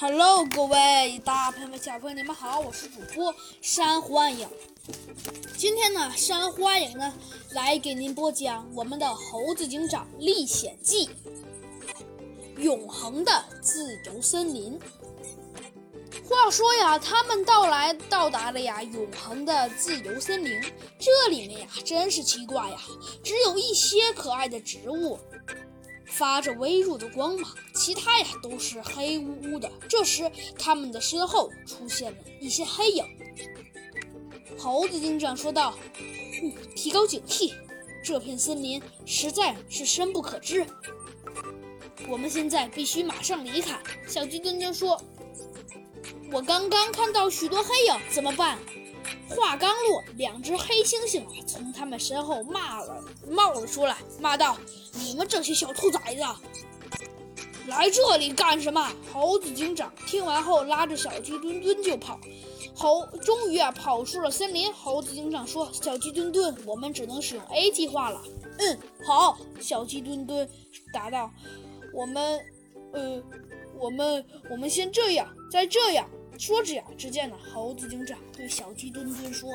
Hello，各位大朋友们、小朋友们，你们好，我是主播山欢迎。今天呢，山欢迎呢来给您播讲我们的《猴子警长历险记》——永恒的自由森林。话说呀，他们到来到达了呀永恒的自由森林，这里面呀真是奇怪呀，只有一些可爱的植物。发着微弱的光芒，其他呀都是黑乎乎的。这时，他们的身后出现了一些黑影。猴子警长说道：“嗯，提高警惕，这片森林实在是深不可知。我们现在必须马上离开。”小鸡墩墩说：“我刚刚看到许多黑影，怎么办？”话刚落，两只黑猩猩啊从他们身后骂了冒了出来，骂道：“你们这些小兔崽子，来这里干什么？”猴子警长听完后拉着小鸡墩墩就跑。猴终于啊跑出了森林。猴子警长说：“小鸡墩墩，我们只能使用 A 计划了。”嗯，好。小鸡墩墩答道：“我们，呃，我们，我们先这样，再这样。”说着呀，只见呢，猴子警长对小鸡墩墩说：“